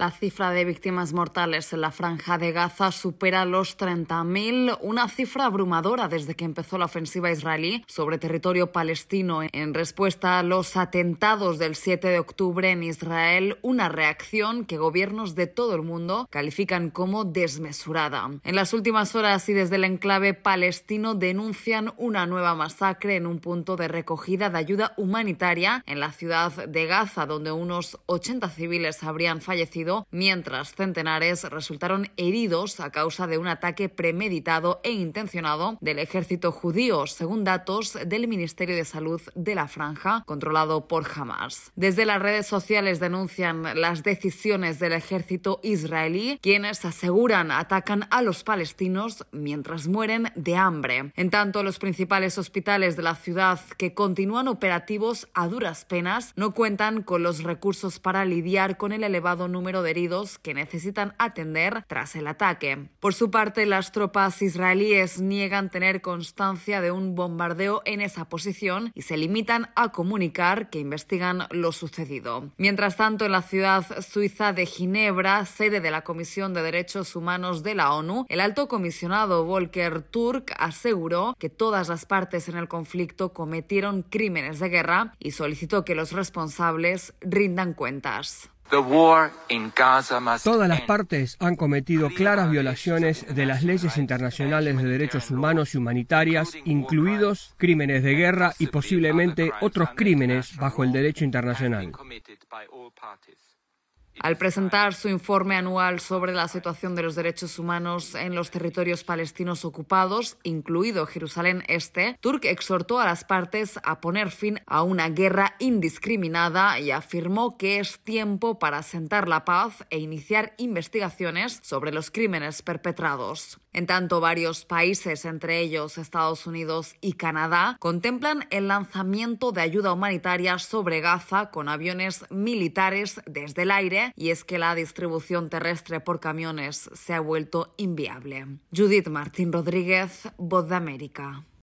La cifra de víctimas mortales en la franja de Gaza supera los 30.000, una cifra abrumadora desde que empezó la ofensiva israelí sobre territorio palestino en respuesta a los atentados del 7 de octubre en Israel, una reacción que gobiernos de todo el mundo califican como desmesurada. En las últimas horas y desde el enclave palestino denuncian una nueva masacre en un punto de recogida de ayuda humanitaria en la ciudad de Gaza, donde unos 80 civiles habrían fallecido, mientras centenares resultaron heridos a causa de un ataque premeditado e intencionado del ejército judío, según datos del Ministerio de Salud de la Franja, controlado por Hamas. Desde las redes sociales denuncian las decisiones del ejército israelí, quienes aseguran atacan a los palestinos mientras mueren de hambre. En tanto, los principales hospitales de la ciudad que continúan operativos a duras penas no cuentan con los recursos para lidiar con el elevado de heridos que necesitan atender tras el ataque. Por su parte, las tropas israelíes niegan tener constancia de un bombardeo en esa posición y se limitan a comunicar que investigan lo sucedido. Mientras tanto, en la ciudad suiza de Ginebra, sede de la Comisión de Derechos Humanos de la ONU, el alto comisionado Volker Turk aseguró que todas las partes en el conflicto cometieron crímenes de guerra y solicitó que los responsables rindan cuentas. Todas las partes han cometido claras violaciones de las leyes internacionales de derechos humanos y humanitarias, incluidos crímenes de guerra y posiblemente otros crímenes bajo el derecho internacional. Al presentar su informe anual sobre la situación de los derechos humanos en los territorios palestinos ocupados, incluido Jerusalén Este, Turk exhortó a las partes a poner fin a una guerra indiscriminada y afirmó que es tiempo para sentar la paz e iniciar investigaciones sobre los crímenes perpetrados. En tanto, varios países, entre ellos Estados Unidos y Canadá, contemplan el lanzamiento de ayuda humanitaria sobre Gaza con aviones militares desde el aire y es que la distribución terrestre por camiones se ha vuelto inviable. Judith Martín Rodríguez, Voz de América.